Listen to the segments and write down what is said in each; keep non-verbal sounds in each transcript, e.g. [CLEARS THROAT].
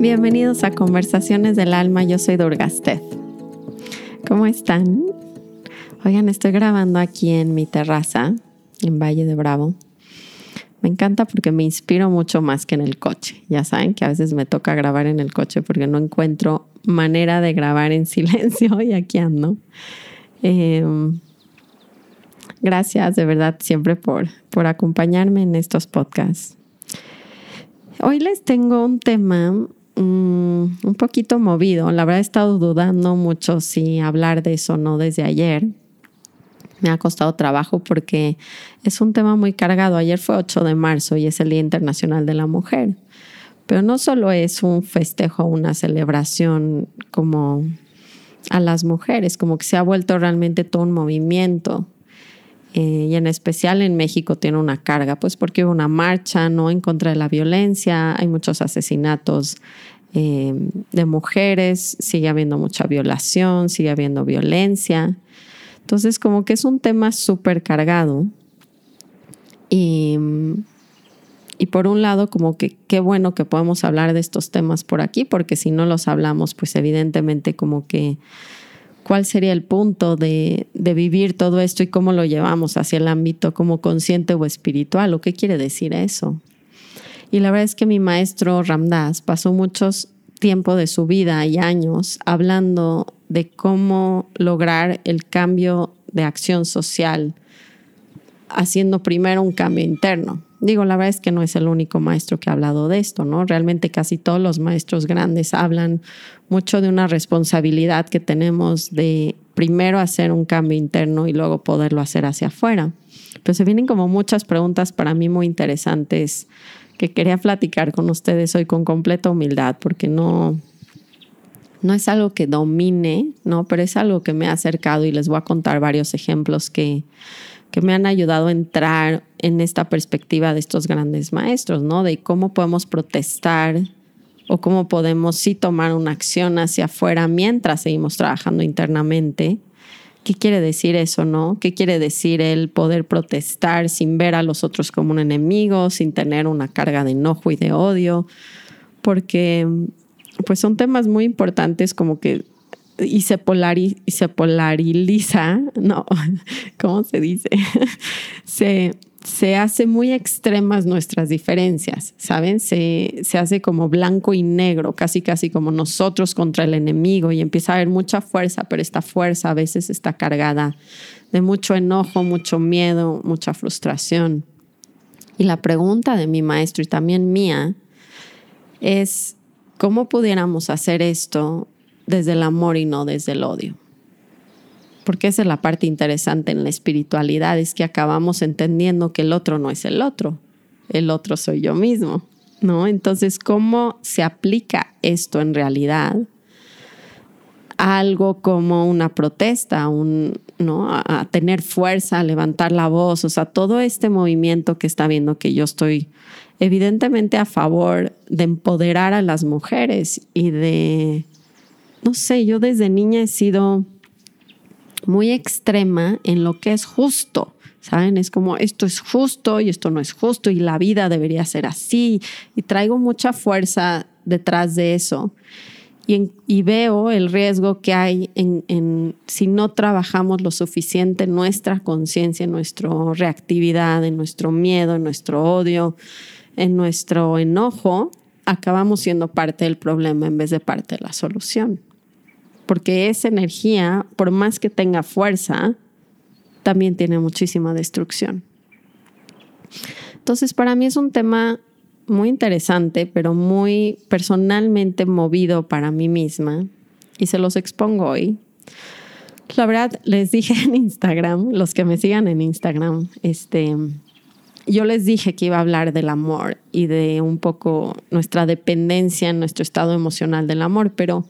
Bienvenidos a Conversaciones del Alma, yo soy Durgastez. ¿Cómo están? Oigan, estoy grabando aquí en mi terraza, en Valle de Bravo. Me encanta porque me inspiro mucho más que en el coche. Ya saben que a veces me toca grabar en el coche porque no encuentro manera de grabar en [LAUGHS] silencio y aquí ando. Em, gracias de verdad siempre por, por acompañarme en estos podcasts. Hoy les tengo un tema mm, un poquito movido. La verdad he estado dudando mucho si hablar de eso o no desde ayer. Me ha costado trabajo porque es un tema muy cargado. Ayer fue 8 de marzo y es el Día Internacional de la Mujer. Pero no solo es un festejo, una celebración como a las mujeres, como que se ha vuelto realmente todo un movimiento. Eh, y en especial en México tiene una carga, pues porque hubo una marcha ¿no? en contra de la violencia, hay muchos asesinatos eh, de mujeres, sigue habiendo mucha violación, sigue habiendo violencia. Entonces como que es un tema súper cargado. Y, y por un lado como que qué bueno que podemos hablar de estos temas por aquí, porque si no los hablamos, pues evidentemente como que cuál sería el punto de, vivir todo esto y cómo lo llevamos hacia el ámbito como consciente o espiritual, o qué quiere decir eso. Y la verdad es que mi maestro Ramdas pasó muchos tiempo de su vida y años hablando de cómo lograr el cambio de acción social, haciendo primero un cambio interno. Digo, la verdad es que no es el único maestro que ha hablado de esto, ¿no? Realmente casi todos los maestros grandes hablan mucho de una responsabilidad que tenemos de primero hacer un cambio interno y luego poderlo hacer hacia afuera. Pero se vienen como muchas preguntas para mí muy interesantes que quería platicar con ustedes hoy con completa humildad, porque no, no es algo que domine, ¿no? Pero es algo que me ha acercado y les voy a contar varios ejemplos que, que me han ayudado a entrar en esta perspectiva de estos grandes maestros, ¿no? De cómo podemos protestar o cómo podemos sí tomar una acción hacia afuera mientras seguimos trabajando internamente. ¿Qué quiere decir eso, no? ¿Qué quiere decir el poder protestar sin ver a los otros como un enemigo, sin tener una carga de enojo y de odio? Porque pues son temas muy importantes como que y se, y se polariza, [LAUGHS] no, ¿cómo se dice? [LAUGHS] se, se hace muy extremas nuestras diferencias, ¿saben? Se, se hace como blanco y negro, casi casi como nosotros contra el enemigo y empieza a haber mucha fuerza, pero esta fuerza a veces está cargada de mucho enojo, mucho miedo, mucha frustración. Y la pregunta de mi maestro y también mía es, ¿cómo pudiéramos hacer esto desde el amor y no desde el odio. Porque esa es la parte interesante en la espiritualidad, es que acabamos entendiendo que el otro no es el otro, el otro soy yo mismo, ¿no? Entonces, ¿cómo se aplica esto en realidad? algo como una protesta, un, ¿no? A, a, tener fuerza, a levantar la voz, o sea, todo este movimiento que está viendo que yo estoy evidentemente a favor de empoderar a las mujeres y de no sé, yo desde niña he sido muy extrema en lo que es justo. ¿Saben? Es como esto es justo y esto no es justo y la vida debería ser así. Y traigo mucha fuerza detrás de eso. Y, veo el riesgo que hay en, si no trabajamos lo suficiente en nuestra conciencia, en nuestra reactividad, en nuestro miedo, en nuestro odio, en nuestro enojo, acabamos siendo parte del problema en vez de parte de la solución porque esa energía, por más que tenga fuerza, también tiene muchísima destrucción. Entonces, para mí es un tema muy interesante, pero muy personalmente movido para mí misma, y se los expongo hoy. La verdad, les dije [LAUGHS] en Instagram, los que me sigan en Instagram, este, yo les dije que iba a hablar del amor y de un poco nuestra dependencia en nuestro estado emocional del amor, pero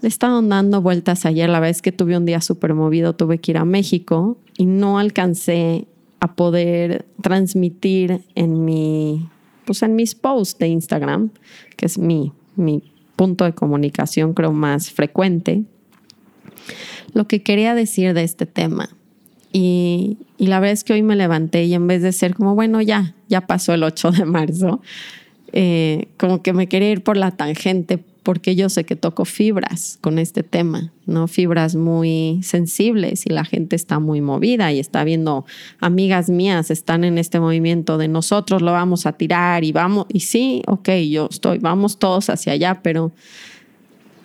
le he estado dando vueltas ayer, la vez que tuve un día súper movido, tuve que ir a México y no alcancé a poder transmitir en mi, pues en mis posts de Instagram, que es mi, mi punto de comunicación creo más frecuente, lo que quería decir de este tema. Y, y la verdad es que hoy me levanté y en vez de ser como, bueno, ya, ya pasó el 8 de marzo, eh, como que me quería ir por la tangente porque yo sé que toco fibras con este tema, ¿no? Fibras muy sensibles y la gente está muy movida y está viendo amigas mías están en este movimiento de nosotros lo vamos a tirar y vamos, y sí, ok, yo estoy, vamos todos hacia allá, pero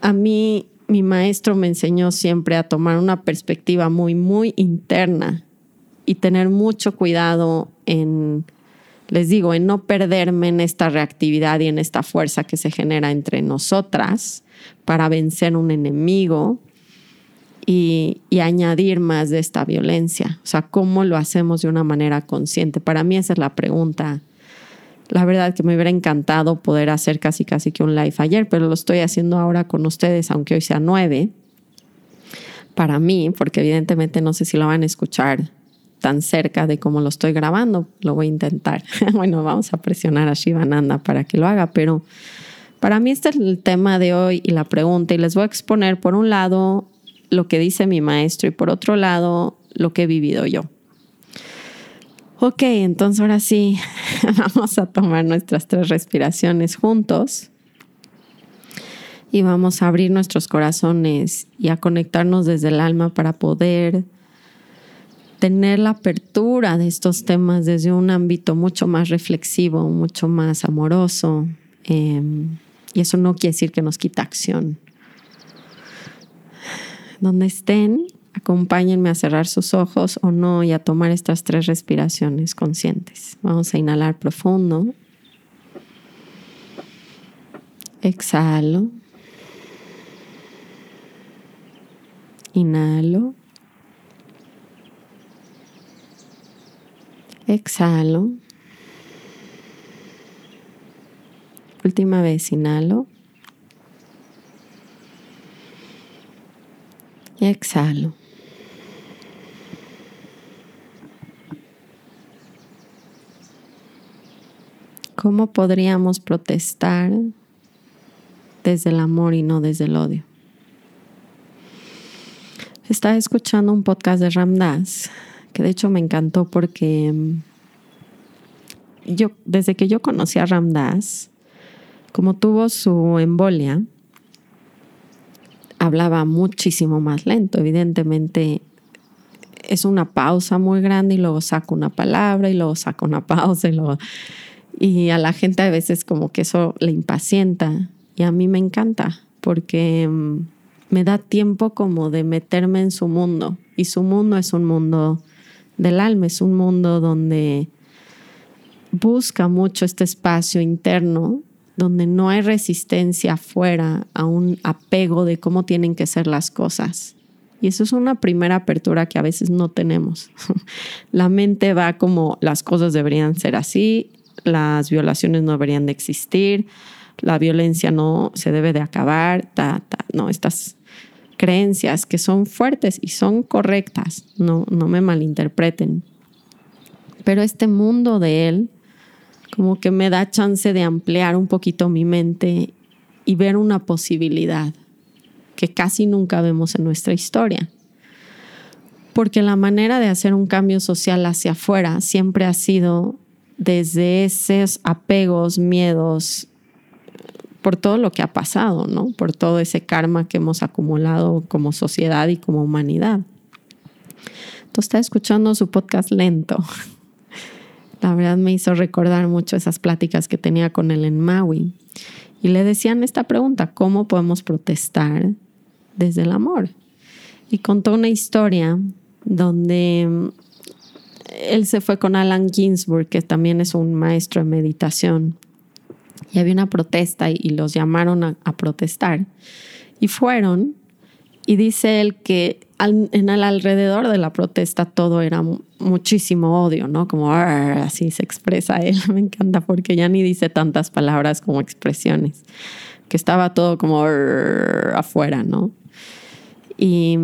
a mí mi maestro me enseñó siempre a tomar una perspectiva muy, muy interna y tener mucho cuidado en les digo, en no perderme en esta reactividad y en esta fuerza que se genera entre nosotras para vencer un enemigo y, añadir más de esta violencia. O sea, ¿cómo lo hacemos de una manera consciente? Para mí esa es la pregunta. La verdad que me hubiera encantado poder hacer casi casi que un live ayer, pero lo estoy haciendo ahora con ustedes, aunque hoy sea nueve. Para mí, porque evidentemente no sé si lo van a escuchar tan cerca de cómo lo estoy grabando, lo voy a intentar. [LAUGHS] bueno, vamos a presionar a Shivananda para que lo haga, pero para mí este es el tema de hoy y la pregunta y les voy a exponer por un lado lo que dice mi maestro y por otro lado lo que he vivido yo. Ok, entonces ahora sí, [LAUGHS] vamos a tomar nuestras tres respiraciones juntos y vamos a abrir nuestros corazones y a conectarnos desde el alma para poder tener la apertura de estos temas desde un ámbito mucho más reflexivo, mucho más amoroso. Em, y eso no quiere decir que nos quita acción. Donde estén, acompáñenme a cerrar sus ojos o no y a tomar estas tres respiraciones conscientes. Vamos a inhalar profundo. Exhalo. Inhalo. Exhalo. Última vez, inhalo. Y exhalo. ¿Cómo podríamos protestar desde el amor y no desde el odio? Estaba escuchando un podcast de Ramdas que de hecho me encantó porque mm, yo, desde que yo conocí a Ramdas, como tuvo su embolia, hablaba muchísimo más lento. Evidentemente es una pausa muy grande y luego saca una palabra y luego saca una [LAUGHS] pausa y luego... Y a la gente a veces como que eso le impacienta y a mí me encanta porque mm, me da tiempo como de meterme en su mundo y su mundo es un mundo del alma, es un mundo donde busca mucho este espacio interno, donde no hay resistencia afuera a un apego de cómo tienen que ser las cosas. Y eso es una primera apertura que a veces no tenemos. [LAUGHS] La mente va como las cosas deberían ser así, las violaciones no deberían de existir, la violencia no se debe de acabar, no, estas creencias que son fuertes y son correctas, no, no me malinterpreten. Pero este mundo de él como que me da chance de ampliar un poquito mi mente y ver una posibilidad que casi nunca vemos en nuestra historia. Porque la manera de hacer un cambio social hacia afuera siempre ha sido desde esos apegos, miedos, por todo lo que ha pasado, ¿no? Por todo ese karma que hemos acumulado como sociedad y como humanidad. Entonces está escuchando su podcast lento. [LAUGHS] La verdad me hizo recordar mucho esas pláticas que tenía con él en Maui. Y le decían esta pregunta, ¿cómo podemos protestar desde el amor? Y contó una historia donde él se fue con Alan Ginsburg, que también es un maestro de meditación, y había una protesta y, los llamaron a, protestar. Y fueron, y dice él que en el alrededor de la protesta todo era muchísimo odio, ¿no? Como así se expresa él. [LAUGHS] Me encanta porque ya ni dice tantas palabras como expresiones, que estaba todo como afuera, ¿no? Y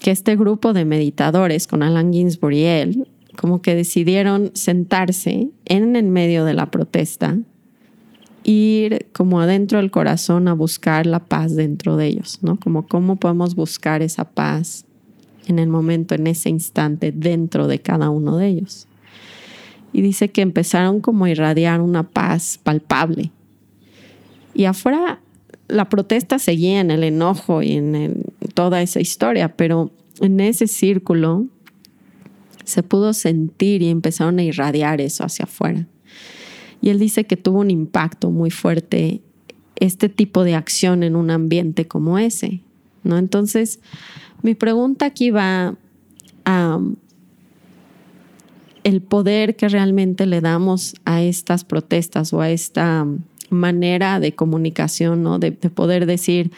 que este grupo de meditadores con Alan Ginsburg y él, como que decidieron sentarse en el medio de la protesta ir como adentro del corazón a buscar la paz dentro de ellos, ¿no? Como cómo podemos buscar esa paz en el momento, en ese instante, dentro de cada uno de ellos. y dice que empezaron como a irradiar una paz palpable. Y afuera la protesta seguía en el enojo y en toda esa historia, pero en ese círculo se pudo sentir y empezaron a irradiar eso hacia afuera. Y él dice que tuvo un impacto muy fuerte este tipo de acción en un ambiente como ese, ¿no? Entonces, mi pregunta aquí va a el poder que realmente le damos a estas protestas o a esta manera de comunicación, ¿no? De, de poder decir,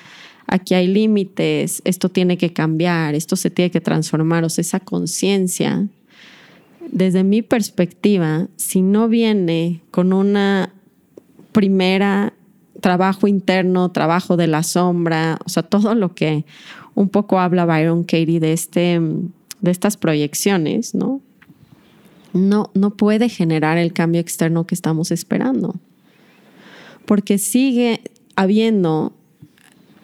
aquí hay límites, esto tiene que cambiar, esto se tiene que transformar, o sea, esa conciencia, desde mi perspectiva, si no viene con una primera trabajo interno, trabajo de la sombra, o sea, todo lo que un poco habla Byron Katie de, este, de estas proyecciones, ¿no? No, no puede generar el cambio externo que estamos esperando. Porque sigue habiendo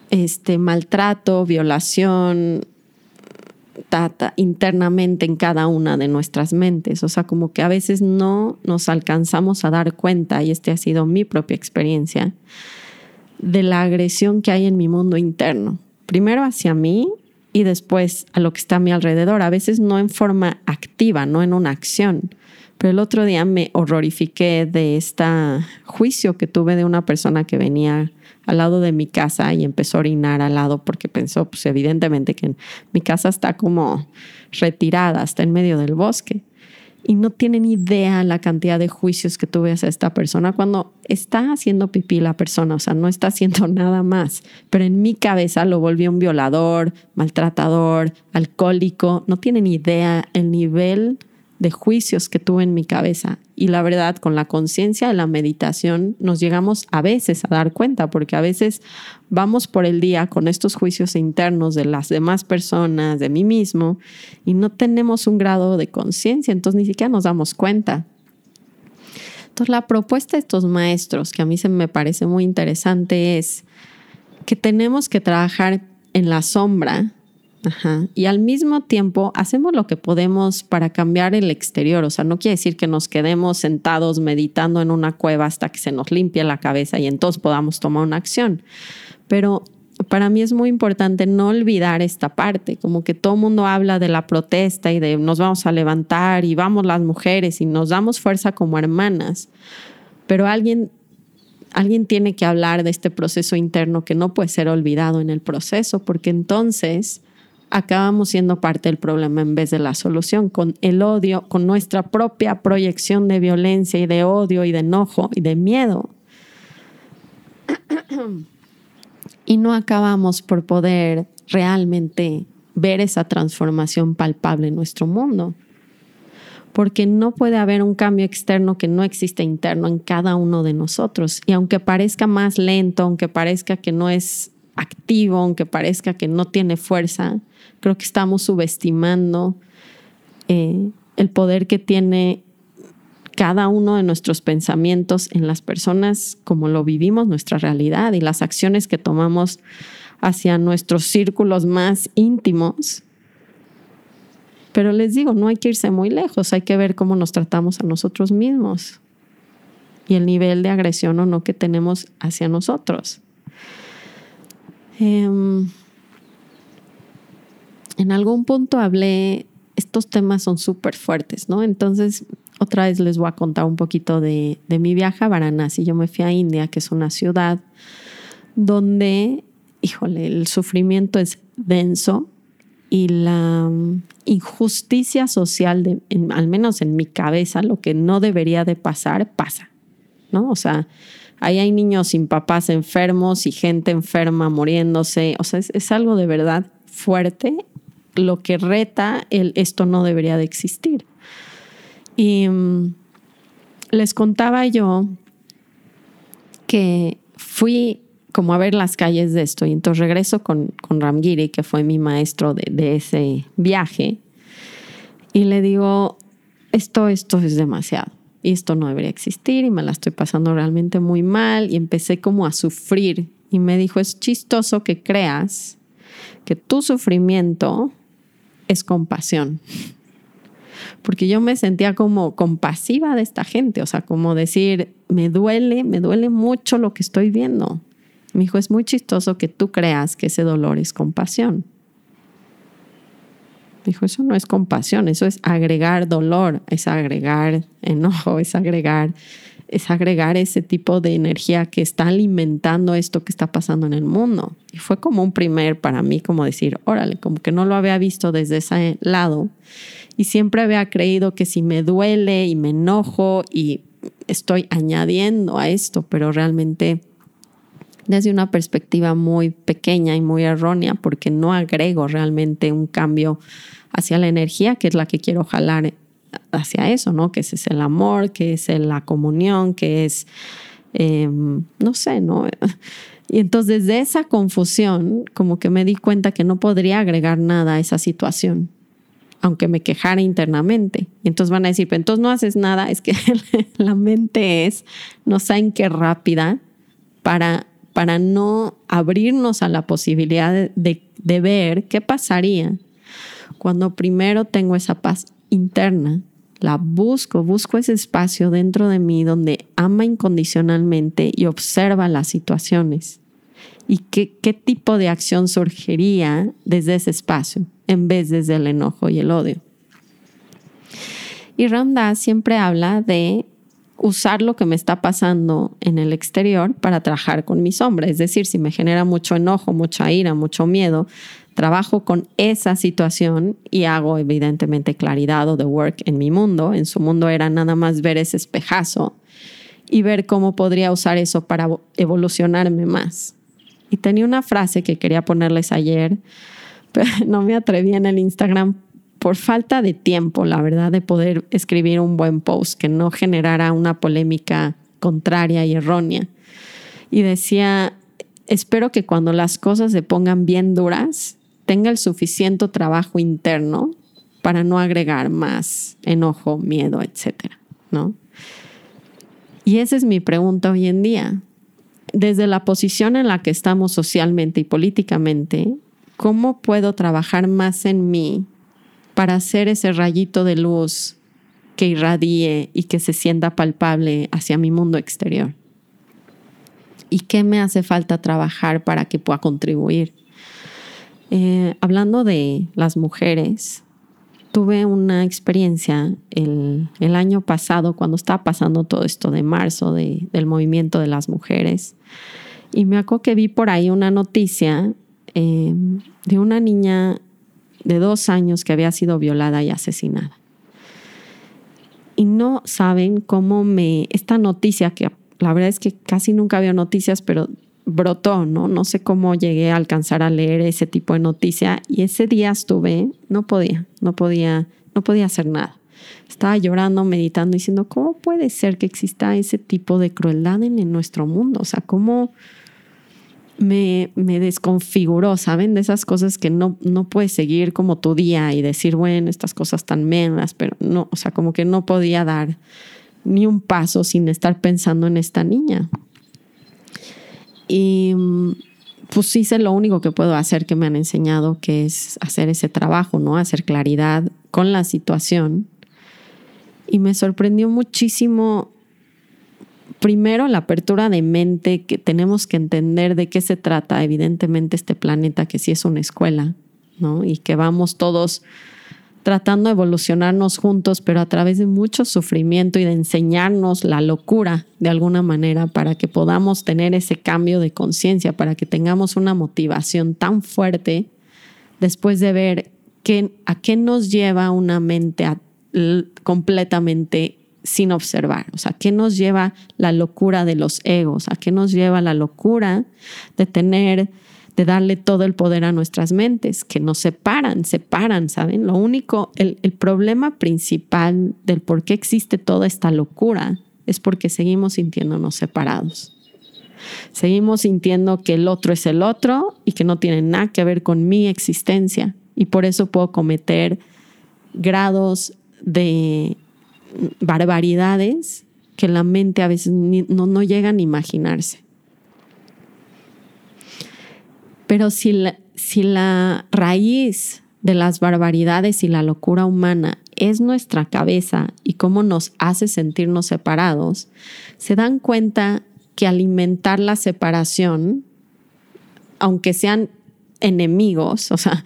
este maltrato, violación, internamente en cada una de nuestras mentes. O sea, como que a veces no nos alcanzamos a dar cuenta, y este ha sido mi propia experiencia, de la agresión que hay en mi mundo interno. Primero hacia mí y después a lo que está a mi alrededor. A veces no en forma activa, no en una acción. Pero el otro día me horrorifiqué de este juicio que tuve de una persona que venía al lado de mi casa y empezó a orinar al lado porque pensó, pues evidentemente que mi casa está como retirada, está en medio del bosque. Y no tienen idea la cantidad de juicios que tuve hacia esta persona cuando está haciendo pipí la persona, o sea, no está haciendo [LAUGHS] nada más. Pero en mi cabeza lo volvió un violador, maltratador, alcohólico. No tienen idea el nivel de juicios que tuve en mi cabeza. Y la verdad, con la conciencia de la meditación nos llegamos a veces a dar cuenta, porque a veces vamos por el día con estos juicios internos de las demás personas, de mí mismo, y no tenemos un grado de conciencia, entonces ni siquiera nos damos cuenta. Entonces la propuesta de estos maestros, que a mí se me parece muy interesante, es que tenemos que trabajar en la sombra y al mismo tiempo hacemos lo que podemos para cambiar el exterior. O sea, no quiere decir que nos quedemos sentados meditando en una cueva hasta que se nos limpie la cabeza y entonces podamos tomar una acción. Pero para mí es muy importante no olvidar esta parte, como que todo el mundo habla de la protesta y de nos vamos a levantar y vamos las mujeres y nos damos fuerza como hermanas. Pero alguien alguien tiene que hablar de este proceso interno que no puede ser olvidado en el proceso, porque entonces acabamos siendo parte del problema en vez de la solución, con el odio, con nuestra propia proyección de violencia y de odio y de enojo y de miedo. [CLEARS THROAT] y no acabamos por poder realmente ver esa transformación palpable en nuestro mundo. Porque no puede haber un cambio externo que no existe interno en cada uno de nosotros. Y aunque parezca más lento, aunque parezca que no es activo, aunque parezca que no tiene fuerza, creo que estamos subestimando eh, el poder que tiene cada uno de nuestros pensamientos en las personas, como lo vivimos, nuestra realidad y las acciones que tomamos hacia nuestros círculos más íntimos. Pero les digo, no hay que irse muy lejos, hay que ver cómo nos tratamos a nosotros mismos y el nivel de agresión o no que tenemos hacia nosotros. Em, en algún punto hablé, estos temas son súper fuertes, ¿no? Entonces, otra vez les voy a contar un poquito de, mi viaje a Varanasi. Yo me fui a India, que es una ciudad donde, híjole, el sufrimiento es denso y la injusticia social, al menos en mi cabeza, lo que no debería de pasar, pasa, ¿no? O sea, Ahí hay niños sin papás enfermos y gente enferma muriéndose. O sea, es, algo de verdad fuerte. Lo que reta esto no debería de existir. Y mm, les contaba yo que fui como a ver las calles de esto y entonces regreso con, con Ramgiri, que fue mi maestro de, de ese viaje, y le digo, esto, esto es demasiado esto no debería existir y me la estoy pasando realmente muy mal y empecé como a sufrir y me dijo, es chistoso que creas que tu sufrimiento es compasión. porque yo me sentía como compasiva de esta gente, o sea, como decir, me duele, me duele mucho lo que estoy viendo. Me dijo, es muy chistoso que tú creas que ese dolor es compasión. Dijo, eso no es compasión, eso es agregar dolor, es agregar enojo, es agregar, es agregar ese tipo de energía que está alimentando esto que está pasando en el mundo. Y fue como un primer para mí, como decir, órale, como que no lo había visto desde ese lado. Y siempre había creído que si me duele y me enojo y estoy añadiendo a esto, pero realmente desde una perspectiva muy pequeña y muy errónea, porque no agrego realmente un cambio hacia la energía, que es la que quiero jalar hacia eso, ¿no? Que ese es el amor, que es la comunión, que es, em, no sé, ¿no? [LAUGHS] Y entonces desde esa confusión, como que me di cuenta que no podría agregar nada a esa situación, aunque me quejara internamente. Y entonces van a decir, pero entonces no haces nada, es que [LAUGHS] la mente es, no saben qué rápida para para no abrirnos a la posibilidad de, ver qué pasaría cuando primero tengo esa paz interna, la busco, busco ese espacio dentro de mí donde ama incondicionalmente y observa las situaciones. ¿Y qué, tipo de acción surgiría desde ese espacio en vez desde el enojo y el odio? Y Ramda siempre habla de usar lo que me está pasando en el exterior para trabajar con mi sombra. Es decir, si me genera mucho enojo, mucha ira, mucho miedo, trabajo con esa situación y hago evidentemente claridad o the work en mi mundo. En su mundo era nada más ver ese espejazo y ver cómo podría usar eso para evolucionarme más. Y tenía una frase que quería ponerles ayer, [LAUGHS] pero no me atreví en el Instagram por falta de tiempo, la verdad, de poder escribir un buen post que no generara una polémica contraria y errónea. Y decía, espero que cuando las cosas se pongan bien duras, tenga el suficiente trabajo interno para no agregar más enojo, miedo, etcétera, ¿no? Y esa es mi pregunta hoy en día. Desde la posición en la que estamos socialmente y políticamente, ¿cómo puedo trabajar más en mí para hacer ese rayito de luz que irradie y que se sienta palpable hacia mi mundo exterior. ¿Y qué me hace falta trabajar para que pueda contribuir? Eh, hablando de las mujeres, tuve una experiencia el, año pasado cuando estaba pasando todo esto de marzo del movimiento de las mujeres. Y me acuerdo que vi por ahí una noticia eh, de una niña de dos años que había sido violada y asesinada. Y no saben cómo me, esta noticia, que la verdad es que casi nunca había noticias, pero brotó, ¿no? No sé cómo llegué a alcanzar a leer ese tipo de noticia y ese día estuve, no podía, no podía, no podía hacer nada. Estaba llorando, meditando, diciendo, ¿cómo puede ser que exista ese tipo de crueldad en, en nuestro mundo? O sea, ¿cómo, me, me, desconfiguró, ¿saben? De esas cosas que no, no puedes seguir como tu día y decir, bueno, estas cosas tan menos, pero no, o sea, como que no podía dar ni un paso sin estar pensando en esta niña. Y pues hice lo único que puedo hacer que me han enseñado, que es hacer ese trabajo, ¿no? Hacer claridad con la situación. Y me sorprendió muchísimo primero la apertura de mente, que tenemos que entender de qué se trata, evidentemente, este planeta, que sí es una escuela, ¿no? Y que vamos todos tratando de evolucionarnos juntos, pero a través de mucho sufrimiento y de enseñarnos la locura de alguna manera para que podamos tener ese cambio de conciencia, para que tengamos una motivación tan fuerte después de ver a qué nos lleva una mente completamente sin observar. O sea, ¿qué nos lleva la locura de los egos? ¿A qué nos lleva la locura de tener, de darle todo el poder a nuestras mentes? Que nos separan, separan, ¿saben? Lo único, el, el problema principal del por qué existe toda esta locura es porque seguimos sintiéndonos separados. Seguimos sintiendo que el otro es el otro y que no tiene nada que ver con mi existencia. Y por eso puedo cometer grados de barbaridades que la mente a veces no, no llega a imaginarse. Pero si la, si la raíz de las barbaridades y la locura humana es nuestra cabeza y cómo nos hace sentirnos separados, se dan cuenta que alimentar la separación, aunque sean enemigos, o sea,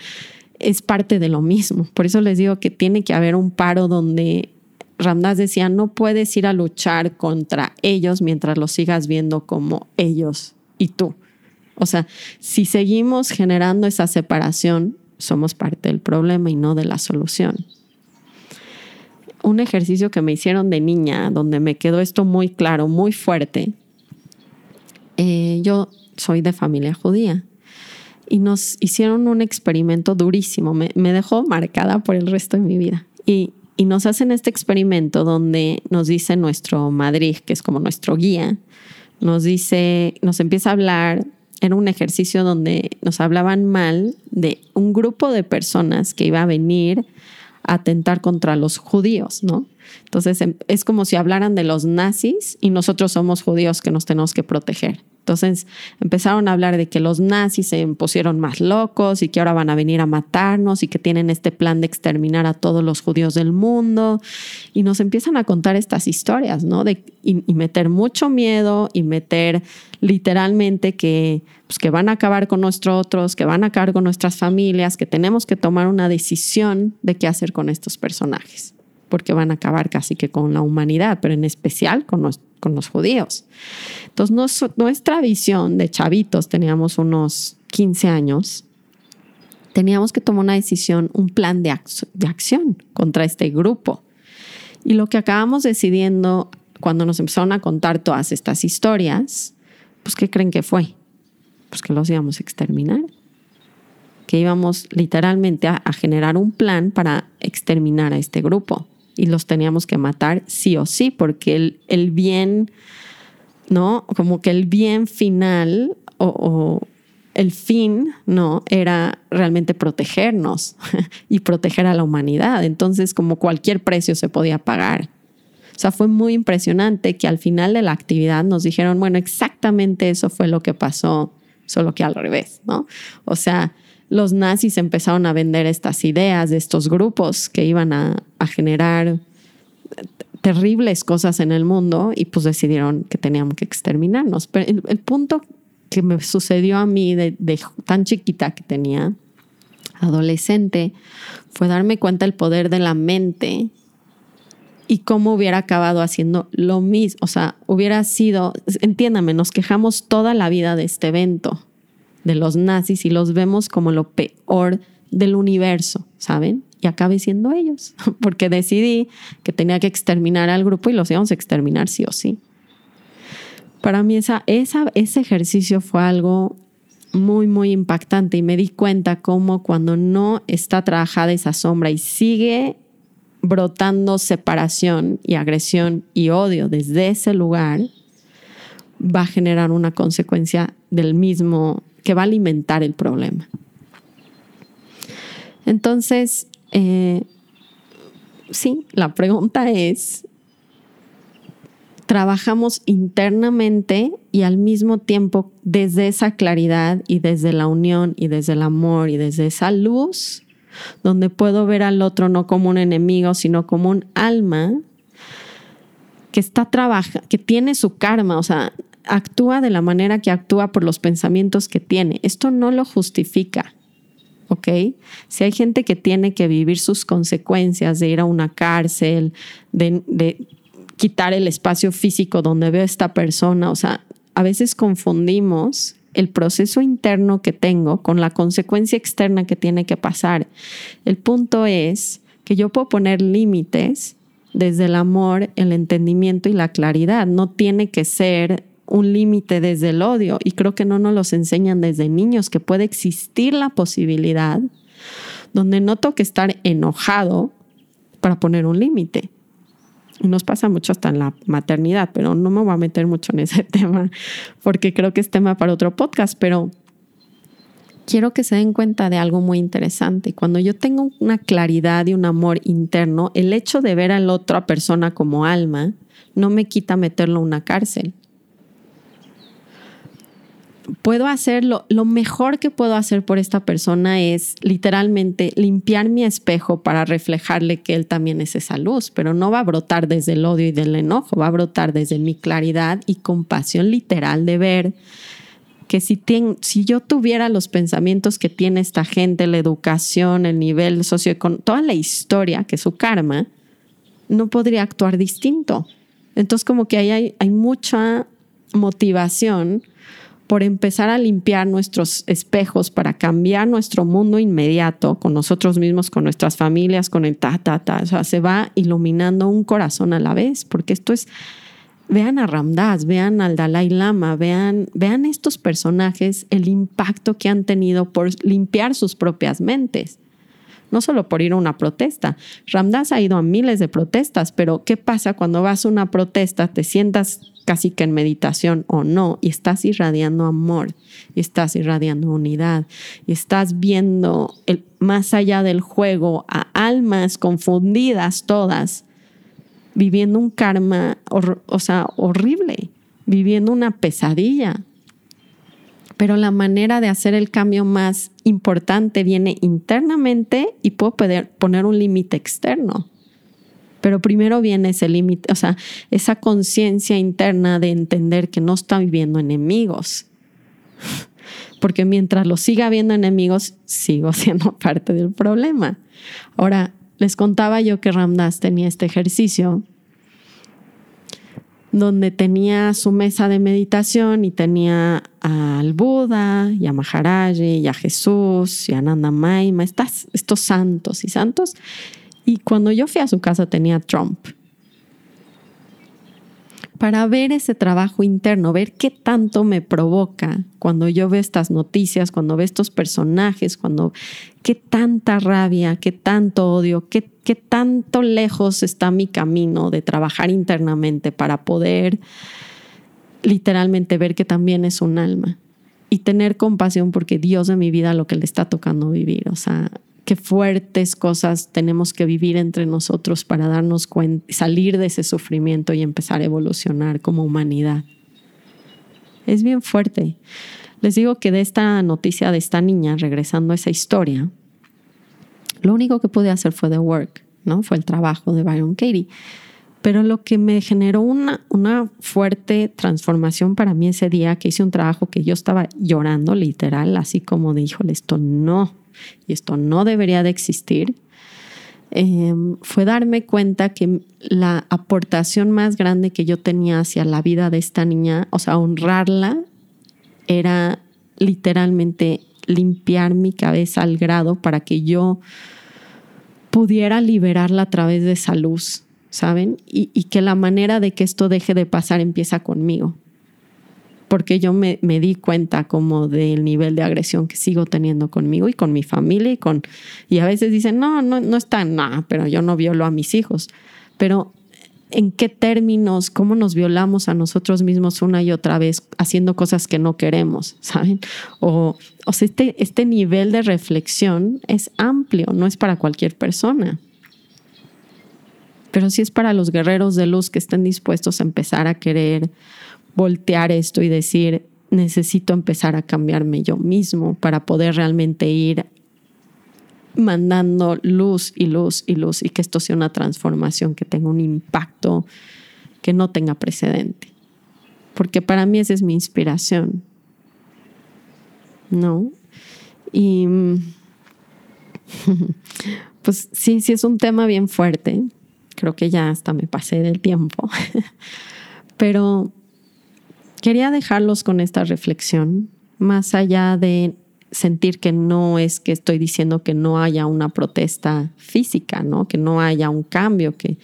es parte de lo mismo. Por eso les digo que tiene que haber un paro donde Ramdas decía, no puedes ir a luchar contra ellos mientras los sigas viendo como ellos y tú. O sea, si seguimos generando esa separación, somos parte del problema y no de la solución. Un ejercicio que me hicieron de niña, donde me quedó esto muy claro, muy fuerte. Eh, yo soy de familia judía y nos hicieron un experimento durísimo, me, me dejó marcada por el resto de mi vida. Y y nos hacen este experimento donde nos dice nuestro Madrid, que es como nuestro guía, nos dice, nos empieza a hablar, era un ejercicio donde nos hablaban mal de un grupo de personas que iba a venir a atentar contra los judíos, ¿no? Entonces em, es como si hablaran de los nazis y nosotros somos judíos que nos tenemos que proteger. Entonces empezaron a hablar de que los nazis se pusieron más locos y que ahora van a venir a matarnos y que tienen este plan de exterminar a todos los judíos del mundo. Y nos empiezan a contar estas historias, ¿no? De, y, meter mucho miedo y meter literalmente que, pues, que van a acabar con nosotros, que van a acabar con nuestras familias, que tenemos que tomar una decisión de qué hacer con estos personajes porque van a acabar casi que con la humanidad, pero en especial con los, con los judíos. Entonces, nuestra visión de chavitos, teníamos unos 15 años, teníamos que tomar una decisión, un plan de, de acción contra este grupo. Y lo que acabamos decidiendo cuando nos empezaron a contar todas estas historias, pues ¿qué creen que fue? Pues que los íbamos a exterminar que íbamos literalmente a, generar un plan para exterminar a este grupo y los teníamos que matar sí o sí, porque el, el bien, ¿no? Como que el bien final o, el fin, ¿no? Era realmente protegernos [LAUGHS] y proteger a la humanidad. Entonces, como cualquier precio se podía pagar. O sea, fue muy impresionante que al final de la actividad nos dijeron, bueno, exactamente eso fue lo que pasó, solo que al revés, ¿no? O sea, los nazis empezaron a vender estas ideas de estos grupos que iban a, generar terribles cosas en el mundo y pues decidieron que teníamos que exterminarnos. Pero el, punto que me sucedió a mí de, tan chiquita que tenía, adolescente, fue darme cuenta del poder de la mente y cómo hubiera acabado haciendo lo mismo. O sea, hubiera sido, entiéndame, nos quejamos toda la vida de este evento de los nazis y los vemos como lo peor del universo, ¿saben? Y acabe siendo ellos, [LAUGHS] porque decidí que tenía que exterminar al grupo y los íbamos a exterminar sí o sí. Para mí esa, ese ejercicio fue algo muy, muy impactante y me di cuenta cómo cuando no está trabajada esa sombra y sigue brotando separación y agresión y odio desde ese lugar, va a generar una consecuencia del mismo que va a alimentar el problema. Entonces, eh, sí, la pregunta es, trabajamos internamente y al mismo tiempo desde esa claridad y desde la unión y desde el amor y desde esa luz, donde puedo ver al otro no como un enemigo, sino como un alma que está trabaja, que tiene su karma, o sea, actúa de la manera que actúa por los pensamientos que tiene. Esto no lo justifica. ¿Ok? Si hay gente que tiene que vivir sus consecuencias de ir a una cárcel, de, quitar el espacio físico donde veo a esta persona, o sea, a veces confundimos el proceso interno que tengo con la consecuencia externa que tiene que pasar. El punto es que yo puedo poner límites desde el amor, el entendimiento y la claridad. No tiene que ser un límite desde el odio y creo que no nos los enseñan desde niños que puede existir la posibilidad donde no toque estar enojado para poner un límite. Nos pasa mucho hasta en la maternidad, pero no me voy a meter mucho en ese [LAUGHS] tema porque creo que es tema para otro podcast, pero quiero que se den cuenta de algo muy interesante. Cuando yo tengo una claridad y un amor interno, el hecho de ver a la otra persona como alma no me quita meterlo en una cárcel puedo hacer lo, mejor que puedo hacer por esta persona es literalmente limpiar mi espejo para reflejarle que él también es esa luz, pero no va a brotar desde el odio y del enojo, va a brotar desde mi claridad y compasión literal de ver que si, si yo tuviera los pensamientos que tiene esta gente, la educación, el nivel socioeconómico, toda la historia que es su karma, no podría actuar distinto. Entonces como que ahí hay mucha motivación por empezar a limpiar nuestros espejos para cambiar nuestro mundo inmediato con nosotros mismos, con nuestras familias, con el ta, ta, ta. O sea, se va iluminando un corazón a la vez, porque esto es, vean a Ramdas, vean al Dalai Lama, vean, vean estos personajes, el impacto que han tenido por limpiar sus propias mentes no solo por ir a una protesta. Ramdas ha ido a miles de protestas, pero ¿qué pasa cuando vas a una protesta, te sientas casi que en meditación o no, y estás irradiando amor, estás irradiando unidad, y estás viendo el, más allá del juego a almas confundidas todas, viviendo un karma, o sea, horrible, viviendo una pesadilla. Pero la manera de hacer el cambio más importante viene internamente y puedo poner un límite externo. Pero primero viene ese límite, o sea, esa conciencia interna de entender que no está viviendo enemigos. Porque mientras lo siga viendo enemigos, sigo [LAUGHS] siendo parte del problema. Ahora, les contaba yo que Ramdas tenía este ejercicio donde tenía su mesa de meditación y tenía al Buda y a Maharaji y a Jesús y a Nanda Maima, estos santos y santos, y cuando yo fui a su casa tenía Trump. Para ver ese trabajo interno, ver qué tanto me provoca cuando yo veo estas noticias, cuando veo estos personajes, cuando qué tanta rabia, qué tanto odio, qué, qué tanto lejos está mi camino de trabajar internamente para poder literalmente ver que también es un alma y tener compasión porque Dios de mi vida lo que le está tocando vivir. O sea, qué fuertes cosas tenemos que vivir entre nosotros para darnos cuenta, salir de ese sufrimiento y empezar a evolucionar como humanidad. Es bien fuerte. Les digo que de esta noticia de esta niña, regresando a esa historia, lo único que pude hacer fue The Work, ¿no? Fue el trabajo de Byron Katie. Pero lo que me generó una, una fuerte transformación para mí ese día, que hice un trabajo que yo estaba llorando literal, así como de, híjole, esto no, y esto no debería de existir, em, fue darme cuenta que la aportación más grande que yo tenía hacia la vida de esta niña, o sea, honrarla, era literalmente limpiar mi cabeza al grado para que yo pudiera liberarla a través de esa luz, ¿saben? y que la manera de que esto deje de pasar empieza conmigo porque yo me, di cuenta como del nivel de agresión que sigo teniendo conmigo y con mi familia y con y a veces dicen no no no está nada pero yo no violo a mis hijos pero en qué términos cómo nos violamos a nosotros mismos una y otra vez haciendo cosas que no queremos saben o, o sea este este nivel de reflexión es amplio no es para cualquier persona. Pero sí es para los guerreros de luz que estén dispuestos a empezar a querer voltear esto y decir, necesito empezar a cambiarme yo mismo para poder realmente ir mandando luz y luz y luz y que esto sea una transformación que tenga un impacto que no tenga precedente. Porque para mí esa es mi inspiración. ¿No? Y [LAUGHS] pues sí, sí es un tema bien fuerte. Creo que ya hasta me pasé del tiempo. [LAUGHS] Pero Quería dejarlos con esta reflexión, más allá de sentir que no es que estoy diciendo que no haya una protesta física, ¿no? Que no haya un cambio, que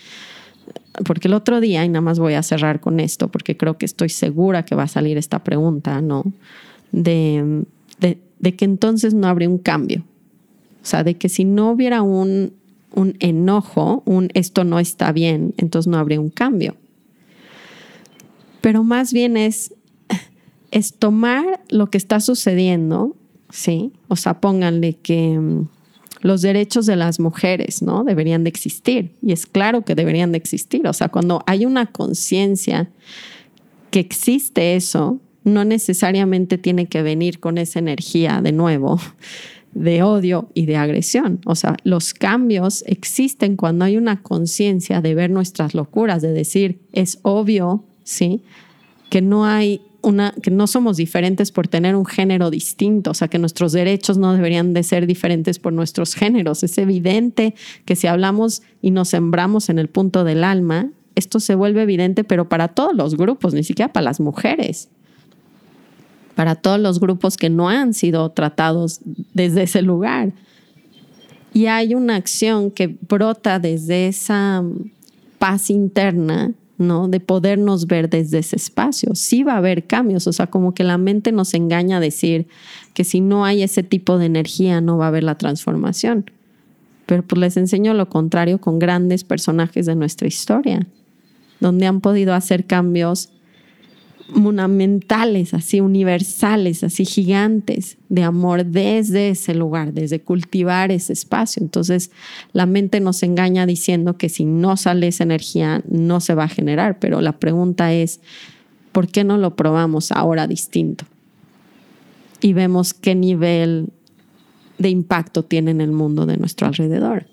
porque el otro día, y nada más voy a cerrar con esto, porque creo que estoy segura que va a salir esta pregunta, ¿no? De, que entonces no habría un cambio. O sea, de que si no hubiera un, enojo, un esto no está bien, entonces no habría un cambio pero más bien es tomar lo que está sucediendo, ¿sí? O sea, pónganle que mm, los derechos de las mujeres, ¿no? Deberían de existir. Y es claro que deberían de existir. O sea, cuando hay una conciencia que existe eso, no necesariamente tiene que venir con esa energía de nuevo de odio y de agresión. O sea, los cambios existen cuando hay una conciencia de ver nuestras locuras, de decir, es obvio, ¿sí? Que no hay una, que no somos diferentes por tener un género distinto, o sea, que nuestros derechos no deberían de ser diferentes por nuestros géneros. Es evidente que si hablamos y nos sembramos en el punto del alma, esto se vuelve evidente, pero para todos los grupos, ni siquiera para las mujeres para todos los grupos que no han sido tratados desde ese lugar. Y hay una acción que brota desde esa paz interna, ¿no? De podernos ver desde ese espacio. Sí va a haber cambios, o sea, como que la mente nos engaña a decir que si no hay ese tipo de energía no va a haber la transformación. Pero pues les enseño lo contrario con grandes personajes de nuestra historia, donde han podido hacer cambios monumentales, así universales, así gigantes de amor desde ese lugar, desde cultivar ese espacio. Entonces la mente nos engaña diciendo que si no sale esa energía no se va a generar, pero la pregunta es, ¿por qué no lo probamos ahora distinto? Y vemos qué nivel de impacto tiene en el mundo de nuestro alrededor.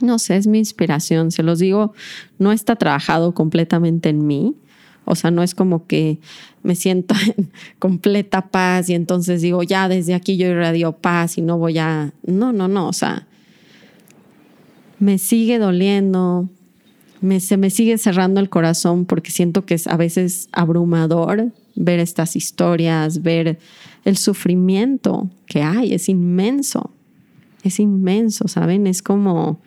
No sé, es mi inspiración, se los digo, no está trabajado completamente en mí, o sea, no es como que me siento [LAUGHS] en completa paz y entonces digo, ya desde aquí yo irradio paz y no voy a... No, no, no, o sea, me sigue doliendo, se me sigue cerrando el corazón porque siento que es a veces abrumador ver estas historias, ver el sufrimiento que hay, es inmenso, es inmenso, ¿saben? Es como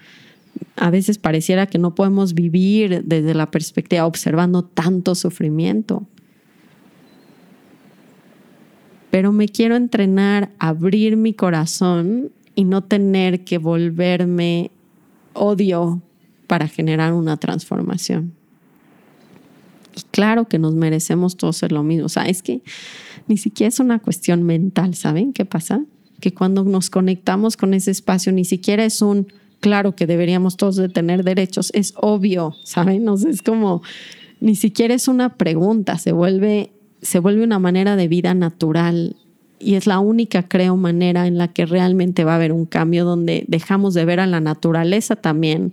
a veces pareciera que no podemos vivir desde la perspectiva observando tanto sufrimiento. Pero me quiero entrenar a abrir mi corazón y no tener que volverme odio para generar una transformación. Y claro que nos merecemos todos ser lo mismo. O sea, es que ni siquiera es una cuestión mental, ¿saben qué pasa? Que cuando nos conectamos con ese espacio, ni siquiera es un claro que deberíamos todos de tener derechos, es obvio, ¿saben? Es como, ni siquiera es una pregunta, se vuelve, se vuelve una manera de vida natural y es la única, creo, manera en la que realmente va a haber un cambio donde dejamos de ver a la naturaleza también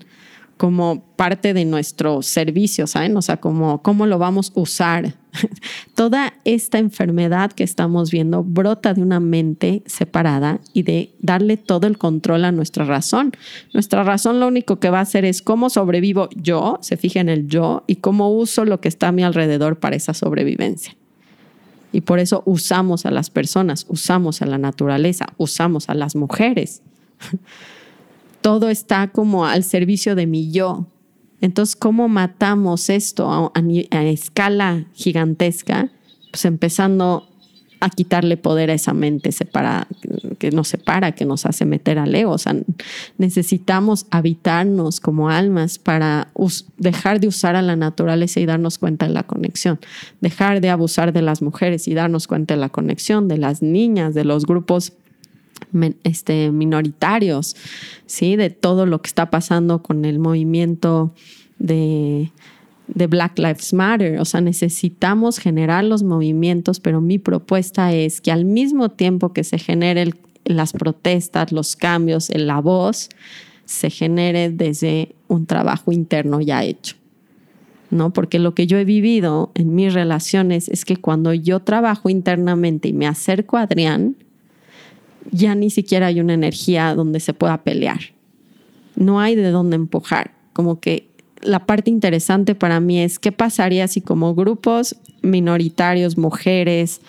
como parte de nuestro servicio, ¿saben? O sea, como cómo lo vamos a usar. [LAUGHS] Toda esta enfermedad que estamos viendo brota de una mente separada y de darle todo el control a nuestra razón. Nuestra razón lo único que va a hacer es cómo sobrevivo yo, se fija en el yo, y cómo uso lo que está a mi alrededor para esa sobrevivencia. Y por eso usamos a las personas, usamos a la naturaleza, usamos a las mujeres. [LAUGHS] todo está como al servicio de mi yo. Entonces, ¿cómo matamos esto a, escala gigantesca? Pues empezando a quitarle poder a esa mente que nos separa, que nos hace meter al ego. O sea, necesitamos habitarnos como almas para dejar de usar a la naturaleza y darnos cuenta de la conexión, dejar de abusar de las mujeres y darnos cuenta de la conexión, de las niñas, de los grupos este, minoritarios, ¿sí? De todo lo que está pasando con el movimiento de, de Black Lives Matter. O sea, necesitamos generar los movimientos, pero mi propuesta es que al mismo tiempo que se generen las protestas, los cambios, en la voz, se genere desde un trabajo interno ya hecho. ¿no? Porque lo que yo he vivido en mis relaciones es que cuando yo trabajo internamente y me acerco a Adrián, ya ni siquiera hay una energía donde se pueda pelear. No hay de dónde empujar. Como que la parte interesante para mí es qué pasaría si como grupos minoritarios, mujeres,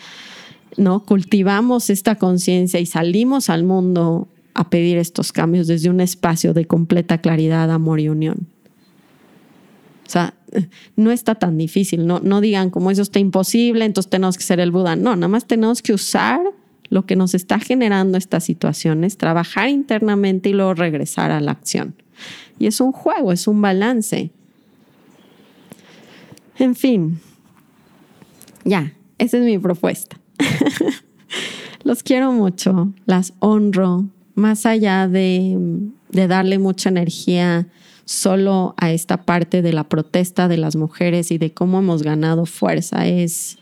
¿no? Cultivamos esta conciencia y salimos al mundo a pedir estos cambios desde un espacio de completa claridad, amor y unión. O sea, no está tan difícil, no, no digan como eso está imposible, entonces tenemos que ser el Buda. No, nada más tenemos que usar lo que nos está generando estas situaciones, trabajar internamente y luego regresar a la acción. Y es un juego, es un balance. En fin, ya, esa es mi propuesta. [LAUGHS] Los quiero mucho, las honro, más allá de, de darle mucha energía solo a esta parte de la protesta de las mujeres y de cómo hemos ganado fuerza, es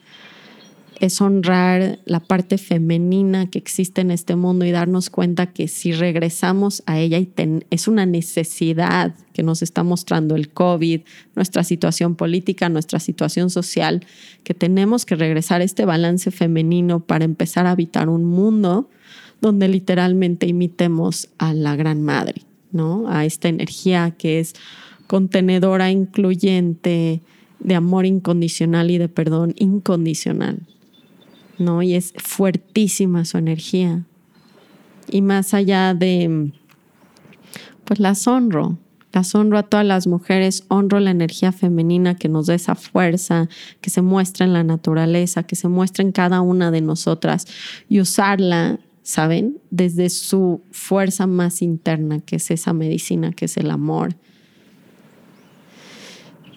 es honrar la parte femenina que existe en este mundo y darnos cuenta que si regresamos a ella y es una necesidad que nos está mostrando el COVID, nuestra situación política, nuestra situación social, que tenemos que regresar a este balance femenino para empezar a habitar un mundo donde literalmente imitemos a la gran madre, ¿no? A esta energía que es contenedora, incluyente, de amor incondicional y de perdón incondicional. ¿No? Y es fuertísima su energía. Y más allá de, pues las honro, las honro a todas las mujeres, honro la energía femenina que nos da esa fuerza, que se muestra en la naturaleza, que se muestra en cada una de nosotras y usarla, ¿saben? Desde su fuerza más interna, que es esa medicina, que es el amor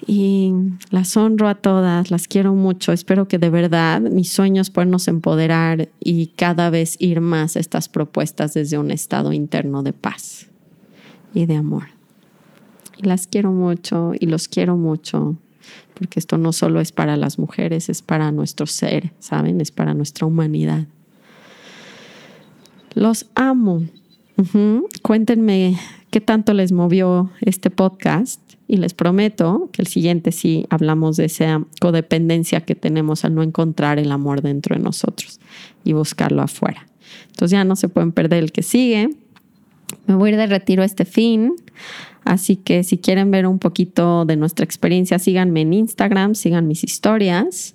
y las honro a todas, las quiero mucho. Espero que de verdad mis sueños podernos empoderar y cada vez ir más a estas propuestas desde un estado interno de paz y de amor. Y las quiero mucho y los quiero mucho, porque esto no solo es para las mujeres, es para nuestro ser, ¿saben? Es para nuestra humanidad. Los amo. Cuéntenme qué tanto les movió este podcast y les prometo que el siguiente sí hablamos de esa codependencia que tenemos al no encontrar el amor dentro de nosotros y buscarlo afuera. Entonces ya no se pueden perder el que sigue. Me voy a ir de retiro este fin. Así que si quieren ver un poquito de nuestra experiencia, síganme en Instagram, sigan mis historias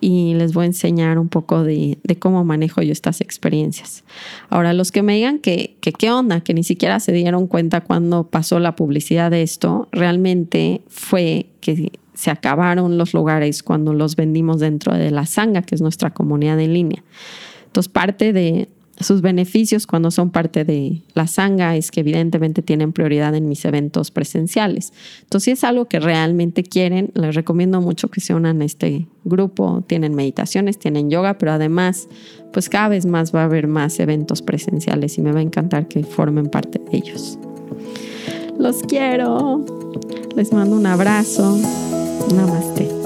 y les voy a enseñar un poco de, cómo manejo yo estas experiencias. Ahora, los que me digan que, que qué onda, que ni siquiera se dieron cuenta cuando pasó la publicidad de esto, realmente fue que se acabaron los lugares cuando los vendimos dentro de la Sanga, que es nuestra comunidad en línea. Entonces, parte de, sus beneficios cuando son parte de la sanga es que evidentemente tienen prioridad en mis eventos presenciales. Entonces, si es algo que realmente quieren, les recomiendo mucho que se unan a este grupo. Tienen meditaciones, tienen yoga, pero además, pues cada vez más va a haber más eventos presenciales y me va a encantar que formen parte de ellos. Los quiero. Les mando un abrazo. Namaste.